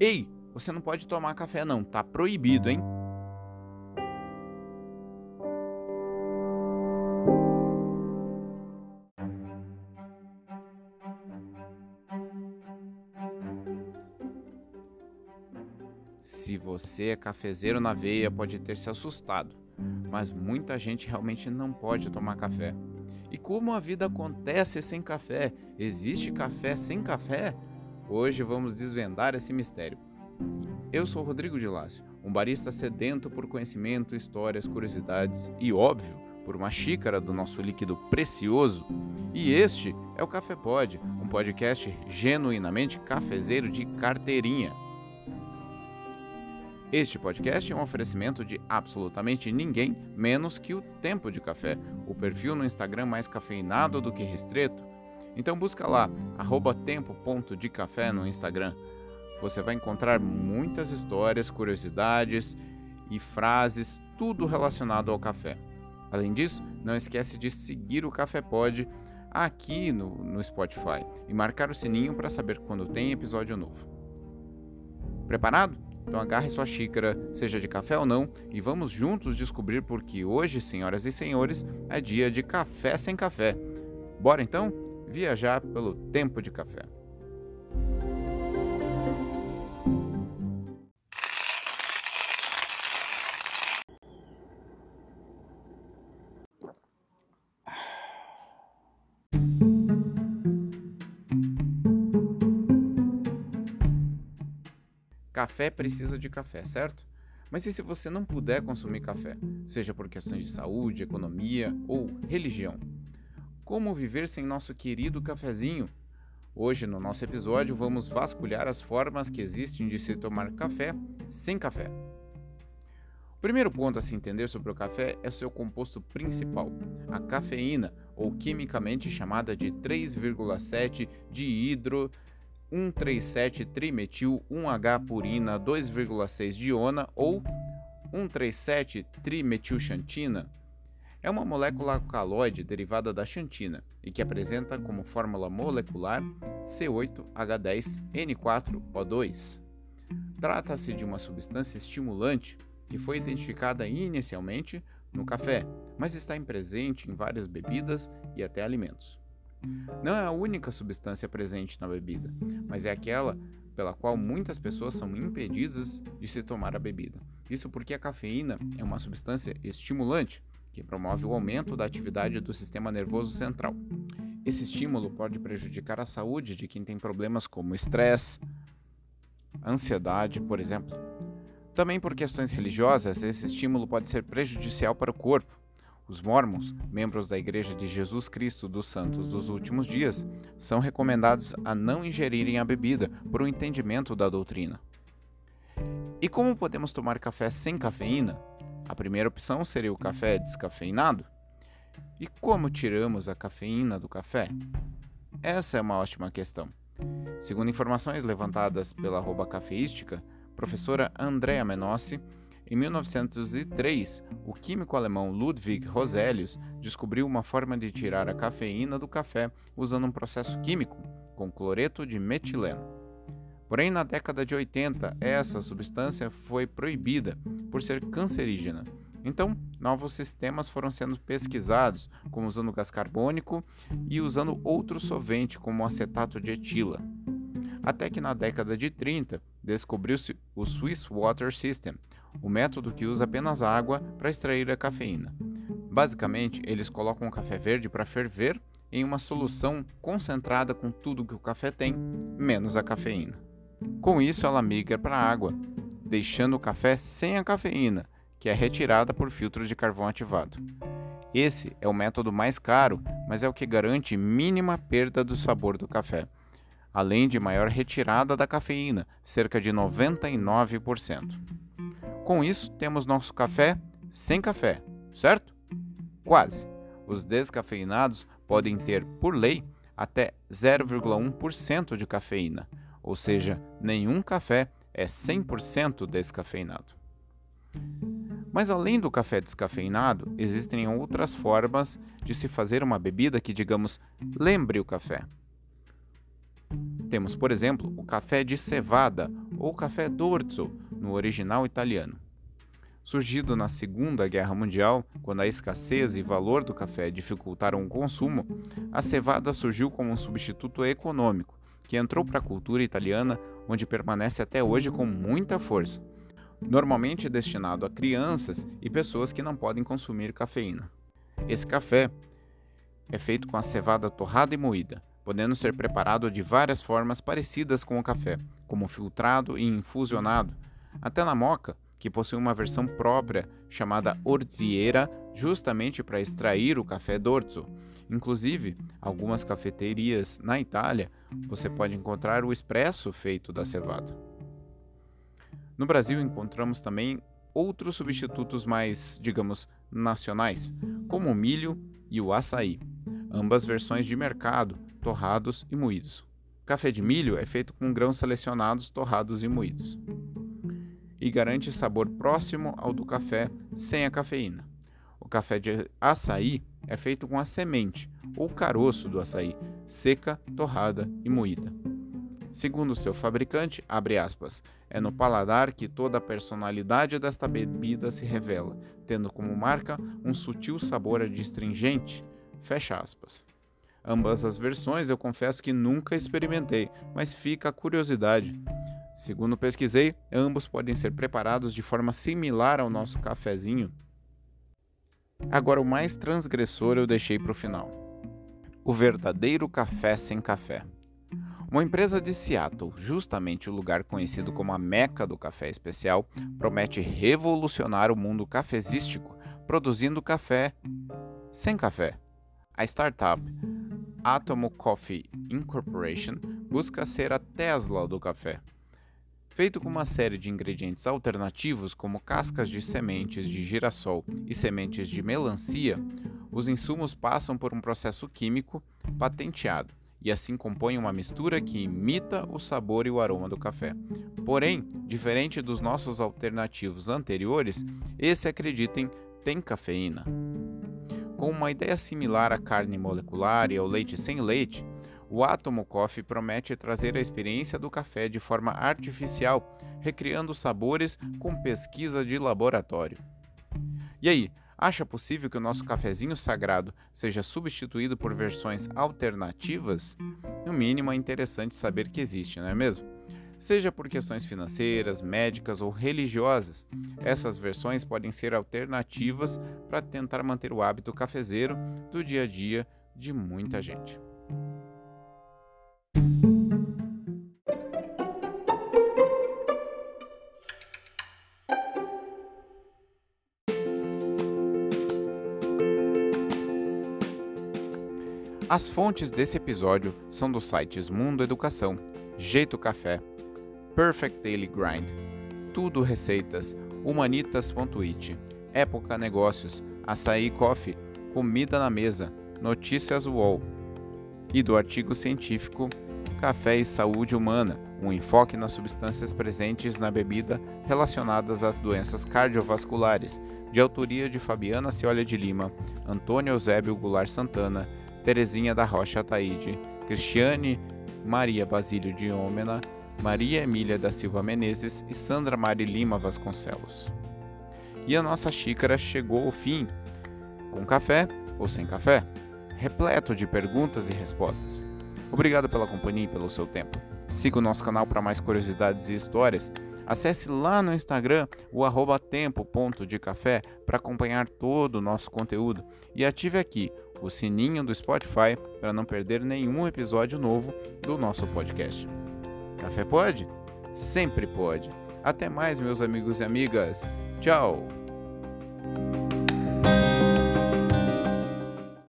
Ei, você não pode tomar café não, tá proibido, hein? Se você é cafezeiro na veia, pode ter se assustado, mas muita gente realmente não pode tomar café. E como a vida acontece sem café? Existe café sem café? Hoje vamos desvendar esse mistério. Eu sou Rodrigo de Lácio, um barista sedento por conhecimento, histórias, curiosidades e, óbvio, por uma xícara do nosso líquido precioso. E este é o Café Pod, um podcast genuinamente cafezeiro de carteirinha. Este podcast é um oferecimento de absolutamente ninguém menos que o Tempo de Café, o perfil no Instagram mais cafeinado do que restrito. Então busca lá, tempo.decafé no Instagram. Você vai encontrar muitas histórias, curiosidades e frases, tudo relacionado ao café. Além disso, não esquece de seguir o Café Pod aqui no, no Spotify e marcar o sininho para saber quando tem episódio novo. Preparado? Então agarre sua xícara, seja de café ou não, e vamos juntos descobrir por que hoje, senhoras e senhores, é dia de café sem café. Bora então viajar pelo tempo de café. Café precisa de café, certo? Mas e se você não puder consumir café, seja por questões de saúde, economia ou religião? Como viver sem nosso querido cafezinho? Hoje, no nosso episódio, vamos vasculhar as formas que existem de se tomar café sem café. O primeiro ponto a se entender sobre o café é seu composto principal, a cafeína, ou quimicamente chamada de 3,7 dihidro 137-trimetil-1H-purina 2,6 diona ou 137-trimetilxantina é uma molécula alcaloide derivada da xantina e que apresenta como fórmula molecular C8H10N4O2. Trata-se de uma substância estimulante que foi identificada inicialmente no café, mas está presente em várias bebidas e até alimentos. Não é a única substância presente na bebida, mas é aquela pela qual muitas pessoas são impedidas de se tomar a bebida. Isso porque a cafeína é uma substância estimulante que promove o aumento da atividade do sistema nervoso central. Esse estímulo pode prejudicar a saúde de quem tem problemas como estresse, ansiedade, por exemplo. Também por questões religiosas, esse estímulo pode ser prejudicial para o corpo, os mormons, membros da Igreja de Jesus Cristo dos Santos dos Últimos Dias, são recomendados a não ingerirem a bebida por um entendimento da doutrina. E como podemos tomar café sem cafeína? A primeira opção seria o café descafeinado. E como tiramos a cafeína do café? Essa é uma ótima questão. Segundo informações levantadas pela arroba cafeística, professora Andrea Menossi, em 1903, o químico alemão Ludwig Roselius descobriu uma forma de tirar a cafeína do café usando um processo químico com cloreto de metileno. Porém, na década de 80, essa substância foi proibida por ser cancerígena. Então, novos sistemas foram sendo pesquisados, como usando gás carbônico e usando outro solvente, como acetato de etila. Até que na década de 30, descobriu-se o Swiss Water System, o método que usa apenas água para extrair a cafeína. Basicamente, eles colocam o café verde para ferver em uma solução concentrada com tudo que o café tem, menos a cafeína. Com isso, ela migra para a água, deixando o café sem a cafeína, que é retirada por filtros de carvão ativado. Esse é o método mais caro, mas é o que garante mínima perda do sabor do café, além de maior retirada da cafeína, cerca de 99%. Com isso, temos nosso café sem café, certo? Quase. Os descafeinados podem ter, por lei, até 0,1% de cafeína, ou seja, nenhum café é 100% descafeinado. Mas além do café descafeinado, existem outras formas de se fazer uma bebida que, digamos, lembre o café. Temos, por exemplo, o café de cevada ou café d'orzo, no original italiano. Surgido na Segunda Guerra Mundial, quando a escassez e valor do café dificultaram o consumo, a cevada surgiu como um substituto econômico, que entrou para a cultura italiana, onde permanece até hoje com muita força. Normalmente destinado a crianças e pessoas que não podem consumir cafeína. Esse café é feito com a cevada torrada e moída, podendo ser preparado de várias formas parecidas com o café, como filtrado e infusionado. Até na moca, que possui uma versão própria chamada orziera, justamente para extrair o café d'orzo. Inclusive, algumas cafeterias na Itália você pode encontrar o expresso feito da cevada. No Brasil encontramos também outros substitutos mais, digamos, nacionais, como o milho e o açaí, ambas versões de mercado, torrados e moídos. café de milho é feito com grãos selecionados, torrados e moídos e garante sabor próximo ao do café sem a cafeína. O café de açaí é feito com a semente ou caroço do açaí, seca, torrada e moída. Segundo seu fabricante, aspas, é no paladar que toda a personalidade desta bebida se revela, tendo como marca um sutil sabor adstringente, fecha aspas. Ambas as versões eu confesso que nunca experimentei, mas fica a curiosidade. Segundo pesquisei, ambos podem ser preparados de forma similar ao nosso cafezinho. Agora, o mais transgressor eu deixei para o final: o verdadeiro café sem café. Uma empresa de Seattle, justamente o lugar conhecido como a meca do café especial, promete revolucionar o mundo cafezístico, produzindo café sem café. A startup Atomo Coffee Incorporation busca ser a Tesla do café. Feito com uma série de ingredientes alternativos, como cascas de sementes de girassol e sementes de melancia, os insumos passam por um processo químico patenteado e assim compõem uma mistura que imita o sabor e o aroma do café. Porém, diferente dos nossos alternativos anteriores, esse, acreditem, tem cafeína. Com uma ideia similar à carne molecular e ao leite sem leite, o Atomo Coffee promete trazer a experiência do café de forma artificial, recriando sabores com pesquisa de laboratório. E aí, acha possível que o nosso cafezinho sagrado seja substituído por versões alternativas? No mínimo é interessante saber que existe, não é mesmo? Seja por questões financeiras, médicas ou religiosas, essas versões podem ser alternativas para tentar manter o hábito cafezeiro do dia a dia de muita gente. As fontes desse episódio são dos sites Mundo Educação, Jeito Café, Perfect Daily Grind, Tudo Receitas, Humanitas.it, Época Negócios, Açaí Coffee, Comida na Mesa, Notícias UOL e do artigo científico Café e Saúde Humana, um enfoque nas substâncias presentes na bebida relacionadas às doenças cardiovasculares, de autoria de Fabiana Ciolha de Lima, Antônio Eusébio Goulart Santana, Terezinha da Rocha Ataíde, Cristiane Maria Basílio de Ômena, Maria Emília da Silva Menezes e Sandra Mari Lima Vasconcelos. E a nossa xícara chegou ao fim, com café ou sem café, repleto de perguntas e respostas. Obrigado pela companhia e pelo seu tempo. Siga o nosso canal para mais curiosidades e histórias. Acesse lá no Instagram o arroba tempo.de para acompanhar todo o nosso conteúdo e ative aqui o sininho do Spotify para não perder nenhum episódio novo do nosso podcast. Café pode? Sempre pode. Até mais, meus amigos e amigas. Tchau!